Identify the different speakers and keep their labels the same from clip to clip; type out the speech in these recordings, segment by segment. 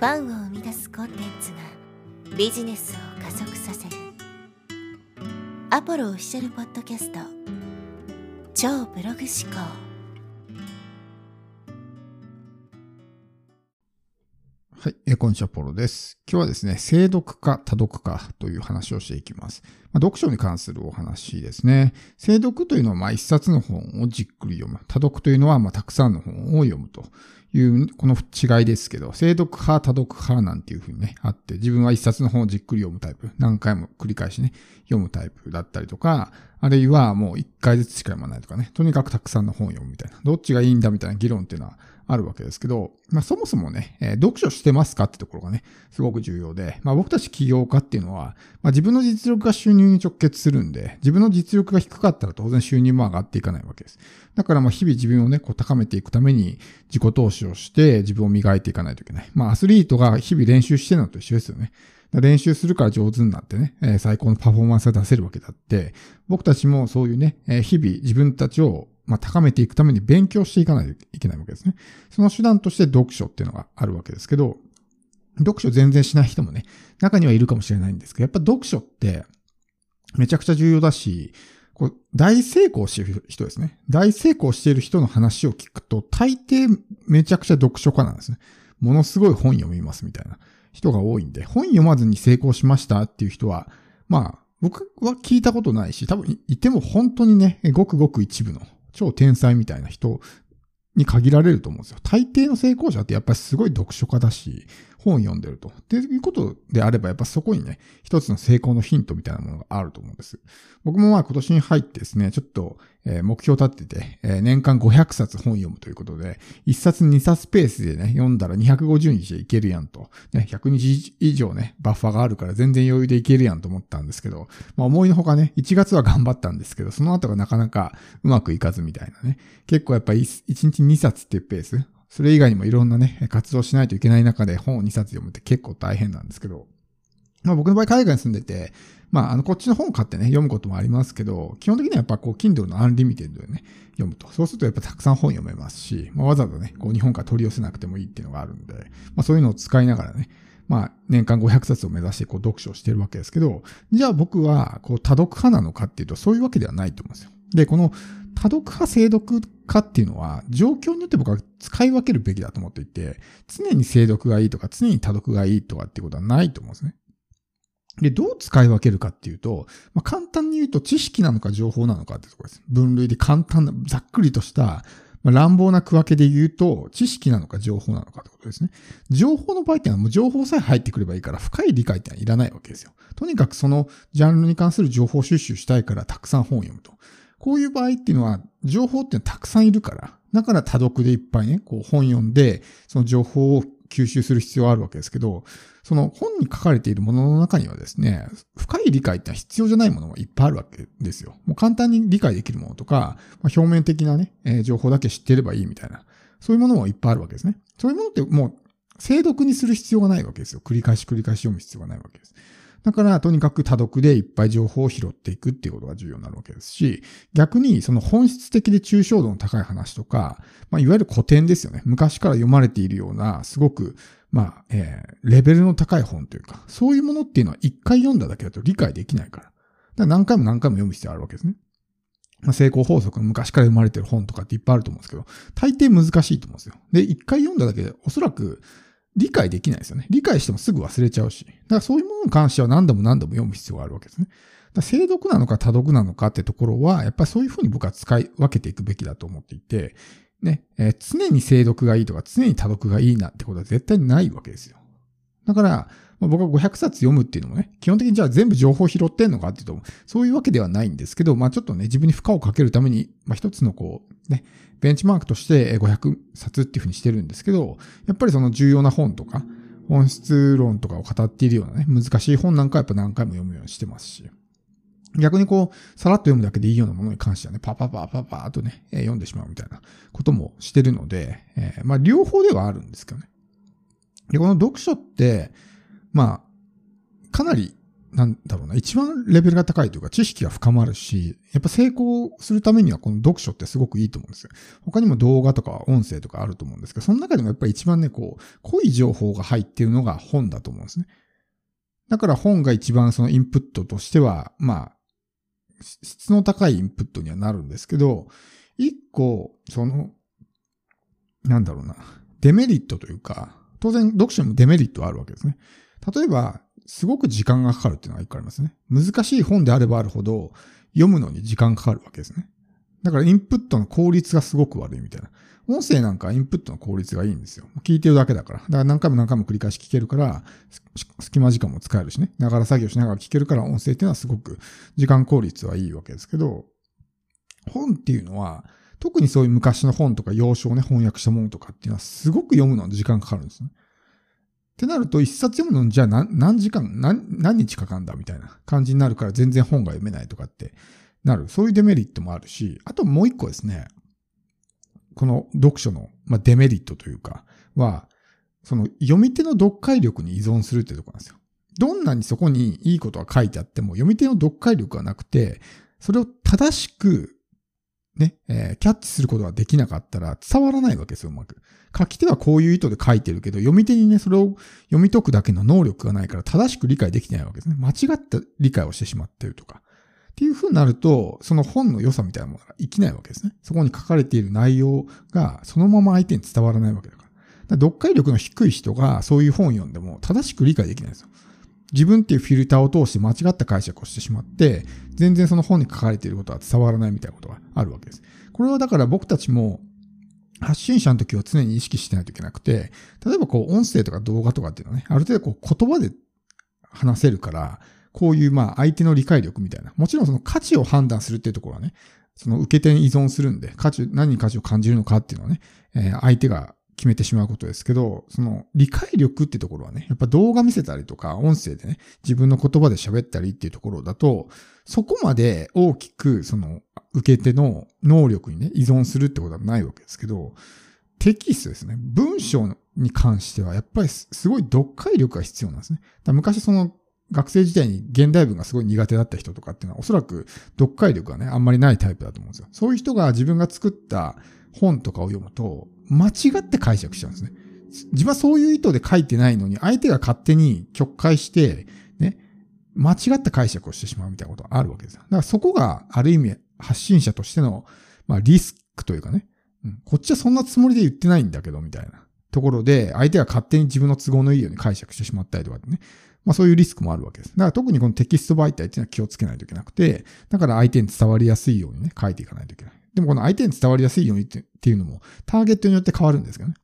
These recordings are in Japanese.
Speaker 1: ファンを生み出すコンテンツがビジネスを加速させる。アポロオフィシャルポッドキャスト。超ブログ思考。
Speaker 2: はい、え、こんにちは、ポロです。今日はですね、精読か多読かという話をしていきます。まあ、読書に関するお話ですね。精読というのは、まあ、一冊の本をじっくり読む。多読というのは、まあ、たくさんの本を読むという、この違いですけど、精読派、多読派なんていうふうにね、あって、自分は一冊の本をじっくり読むタイプ。何回も繰り返しね、読むタイプだったりとか、あるいはもう一回ずつしか読まないとかね、とにかくたくさんの本を読むみたいな。どっちがいいんだみたいな議論っていうのはあるわけですけど、まあそもそもね、え、読書してますかってところがね、すごく重要で、まあ僕たち起業家っていうのは、まあ自分の実力が収入に直結するんで、自分の実力が低かったら当然収入も上がっていかないわけです。だからまあ日々自分をね、こう高めていくために自己投資をして自分を磨いていかないといけない。まあアスリートが日々練習してるのと一緒ですよね。練習するから上手になってね、え、最高のパフォーマンスが出せるわけだって、僕たちもそういうね、え、日々自分たちをまあ、高めていくために勉強していかないといけないわけですね。その手段として読書っていうのがあるわけですけど、読書全然しない人もね、中にはいるかもしれないんですけど、やっぱ読書ってめちゃくちゃ重要だし、こう大成功してる人ですね。大成功している人の話を聞くと、大抵めちゃくちゃ読書家なんですね。ものすごい本読みますみたいな人が多いんで、本読まずに成功しましたっていう人は、まあ、僕は聞いたことないし、多分いても本当にね、ごくごく一部の超天才みたいな人に限られると思うんですよ。大抵の成功者ってやっぱりすごい読書家だし、本読んでると。っていうことであれば、やっぱそこにね、一つの成功のヒントみたいなものがあると思うんです。僕もまあ今年に入ってですね、ちょっと、え、目標立ってて、え、年間500冊本読むということで、1冊2冊ペースでね、読んだら250日でいけるやんと。ね、100日以上ね、バッファがあるから全然余裕でいけるやんと思ったんですけど、まあ思いのほかね、1月は頑張ったんですけど、その後がなかなかうまくいかずみたいなね。結構やっぱ 1, 1日2冊っていうペース、それ以外にもいろんなね、活動しないといけない中で本を2冊読むって結構大変なんですけど、まあ僕の場合海外に住んでて、まああのこっちの本を買ってね、読むこともありますけど、基本的にはやっぱこう Kindle の Unlimited でね、読むと。そうするとやっぱたくさん本読めますし、まあわざわざね、こう日本から取り寄せなくてもいいっていうのがあるんで、まあそういうのを使いながらね、まあ、年間500冊を目指してこう読書をしてるわけですけど、じゃあ僕はこう多読派なのかっていうとそういうわけではないと思うんですよ。で、この多読派、精読かっていうのは、状況によって僕は使い分けるべきだと思っていて、常に精読がいいとか、常に多読がいいとかっていうことはないと思うんですね。で、どう使い分けるかっていうと、まあ、簡単に言うと知識なのか情報なのかってところです。分類で簡単な、ざっくりとした、まあ、乱暴な区分けで言うと、知識なのか情報なのかってことですね。情報の場合っていうのはもう情報さえ入ってくればいいから深い理解ってのはいらないわけですよ。とにかくそのジャンルに関する情報収集したいからたくさん本を読むと。こういう場合っていうのは、情報っていうのはたくさんいるから、だから多読でいっぱいね、こう本読んで、その情報を吸収する必要はあるわけですけど、その本に書かれているものの中にはですね、深い理解っては必要じゃないものがいっぱいあるわけですよ。もう簡単に理解できるものとか、まあ、表面的なね、えー、情報だけ知ってればいいみたいな、そういうものもいっぱいあるわけですね。そういうものってもう、精読にする必要がないわけですよ。繰り返し繰り返し読む必要がないわけです。だから、とにかく多読でいっぱい情報を拾っていくっていうことが重要になるわけですし、逆にその本質的で抽象度の高い話とか、まあ、いわゆる古典ですよね。昔から読まれているような、すごく、まあ、えー、レベルの高い本というか、そういうものっていうのは一回読んだだけだと理解できないから。だから何回も何回も読む必要あるわけですね。まあ、成功法則の昔から読まれてる本とかっていっぱいあると思うんですけど、大抵難しいと思うんですよ。で、一回読んだだけで、おそらく、理解できないですよね。理解してもすぐ忘れちゃうし。だからそういうものに関しては何度も何度も読む必要があるわけですね。だ精読なのか多読なのかってところは、やっぱりそういうふうに僕は使い分けていくべきだと思っていて、ね、えー、常に精読がいいとか常に多読がいいなってことは絶対にないわけですよ。だから、まあ、僕は500冊読むっていうのもね、基本的にじゃあ全部情報拾ってんのかっていうと、そういうわけではないんですけど、まあちょっとね、自分に負荷をかけるために、まあ一つのこう、ね、ベンチマークとして500冊っていうふうにしてるんですけど、やっぱりその重要な本とか、本質論とかを語っているようなね、難しい本なんかやっぱ何回も読むようにしてますし、逆にこう、さらっと読むだけでいいようなものに関してはね、パパパパパーとね、読んでしまうみたいなこともしてるので、えー、まあ両方ではあるんですけどね。で、この読書って、まあ、かなりなんだろうな、一番レベルが高いというか知識が深まるし、やっぱ成功するためにはこの読書ってすごくいいと思うんですよ。他にも動画とか音声とかあると思うんですけど、その中でもやっぱり一番ね、こう、濃い情報が入っているのが本だと思うんですね。だから本が一番そのインプットとしては、まあ、質の高いインプットにはなるんですけど、一個、その、なんだろうな、デメリットというか、当然読書にもデメリットはあるわけですね。例えば、すごく時間がかかるっていうのが一個ありますね。難しい本であればあるほど、読むのに時間かかるわけですね。だからインプットの効率がすごく悪いみたいな。音声なんかインプットの効率がいいんですよ。聞いてるだけだから。だから何回も何回も繰り返し聞けるから、隙間時間も使えるしね。ながら作業しながら聞けるから音声っていうのはすごく時間効率はいいわけですけど、本っていうのは、特にそういう昔の本とか要所をね、翻訳したものとかっていうのはすごく読むのに時間かかるんですね。ってなると、一冊読むのにじゃあ何時間何、何日かかんだみたいな感じになるから全然本が読めないとかってなる。そういうデメリットもあるし、あともう一個ですね。この読書の、まあ、デメリットというか、は、その読み手の読解力に依存するってとこなんですよ。どんなにそこにいいことが書いてあっても、読み手の読解力がなくて、それを正しく、ね、えー、キャッチすることができなかったら伝わらないわけですよ、うまく。書き手はこういう意図で書いてるけど、読み手にね、それを読み解くだけの能力がないから正しく理解できてないわけですね。間違った理解をしてしまってるとか。っていう風になると、その本の良さみたいなものが生きないわけですね。そこに書かれている内容がそのまま相手に伝わらないわけだから。から読解力の低い人がそういう本を読んでも正しく理解できないんですよ。自分っていうフィルターを通して間違った解釈をしてしまって、全然その本に書かれていることは伝わらないみたいなことがあるわけです。これはだから僕たちも発信者の時は常に意識してないといけなくて、例えばこう音声とか動画とかっていうのはね、ある程度こう言葉で話せるから、こういうまあ相手の理解力みたいな。もちろんその価値を判断するっていうところはね、その受け手に依存するんで、価値、何に価値を感じるのかっていうのはね、えー、相手が決めてしまうことですけど、その理解力ってところはね、やっぱ動画見せたりとか、音声でね、自分の言葉で喋ったりっていうところだと、そこまで大きく、その、受け手の能力にね、依存するってことはないわけですけど、テキストですね。文章に関しては、やっぱりすごい読解力が必要なんですね。昔その学生時代に現代文がすごい苦手だった人とかっていうのはおそらく読解力がね、あんまりないタイプだと思うんですよ。そういう人が自分が作った本とかを読むと、間違って解釈しちゃうんですね。自分はそういう意図で書いてないのに、相手が勝手に曲解して、ね、間違った解釈をしてしまうみたいなことがあるわけです。だからそこがある意味発信者としての、まあリスクというかね、うん、こっちはそんなつもりで言ってないんだけど、みたいなところで、相手が勝手に自分の都合のいいように解釈してしまったりとかね、まあそういうリスクもあるわけです。だから特にこのテキスト媒体っていうのは気をつけないといけなくて、だから相手に伝わりやすいようにね、書いていかないといけない。でもこの相手に伝わりやすいようにっていうのも、ターゲットによって変わるんですけどね。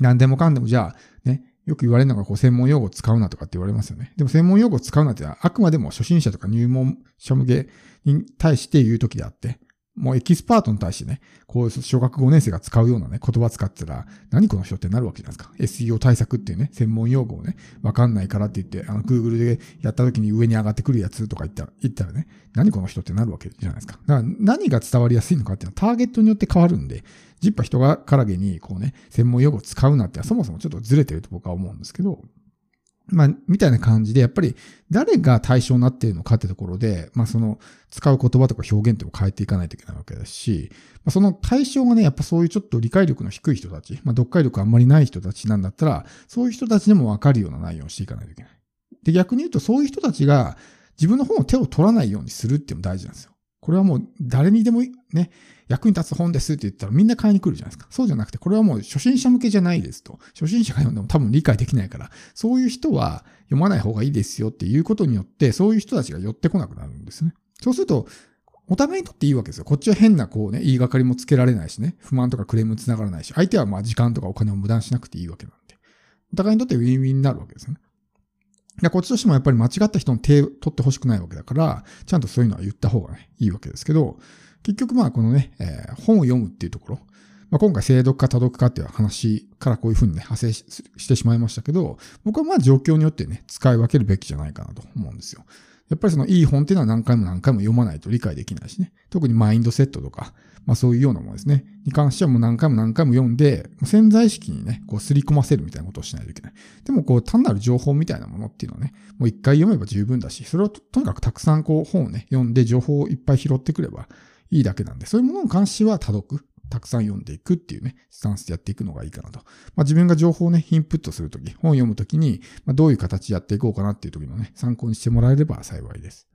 Speaker 2: 何でもかんでもじゃあ、ね、よく言われるのがこう専門用語を使うなとかって言われますよね。でも専門用語を使うなってあくまでも初心者とか入門者向けに対して言うときであって、もうエキスパートに対してね、こう小学5年生が使うようなね、言葉使ってたら、何この人ってなるわけじゃないですか。SEO 対策っていうね、専門用語をね、わかんないからって言って、あの、Google でやった時に上に上がってくるやつとか言ったら、言ったらね、何この人ってなるわけじゃないですか。だから何が伝わりやすいのかっていうのはターゲットによって変わるんで、ジッパ人がからげに、こうね、専門用語を使うなってそもそもちょっとずれてると僕は思うんですけど、まあ、みたいな感じで、やっぱり誰が対象になっているのかってところで、まあその使う言葉とか表現とか変えていかないといけないわけですし、まあ、その対象がね、やっぱそういうちょっと理解力の低い人たち、まあ読解力あんまりない人たちなんだったら、そういう人たちでもわかるような内容をしていかないといけない。で、逆に言うとそういう人たちが自分の本を手を取らないようにするっていうのも大事なんですよ。これはもう誰にでもね、役に立つ本ですって言ったらみんな買いに来るじゃないですか。そうじゃなくて、これはもう初心者向けじゃないですと。初心者が読んでも多分理解できないから、そういう人は読まない方がいいですよっていうことによって、そういう人たちが寄ってこなくなるんですね。そうすると、お互いにとっていいわけですよ。こっちは変なこうね、言いがかりもつけられないしね、不満とかクレームつながらないし、相手はまあ時間とかお金を無駄にしなくていいわけなんで。お互いにとってウィンウィンになるわけですよね。いや、こっちとしてもやっぱり間違った人の手を取ってほしくないわけだから、ちゃんとそういうのは言った方がね、いいわけですけど、結局まあこのね、えー、本を読むっていうところ、まあ、今回精読か多読かっていう話からこういうふうにね、派生してしまいましたけど、僕はまあ状況によってね、使い分けるべきじゃないかなと思うんですよ。やっぱりそのいい本っていうのは何回も何回も読まないと理解できないしね。特にマインドセットとか、まあそういうようなものですね。に関してはもう何回も何回も読んで、潜在意識にね、こうすり込ませるみたいなことをしないといけない。でもこう単なる情報みたいなものっていうのはね、もう一回読めば十分だし、それをとにかくたくさんこう本をね、読んで情報をいっぱい拾ってくればいいだけなんで、そういうものに関しては多読。たくさん読んでいくっていうね、スタンスでやっていくのがいいかなと。まあ、自分が情報をね、インプットするとき、本を読むときに、まあ、どういう形でやっていこうかなっていう時のね、参考にしてもらえれば幸いです。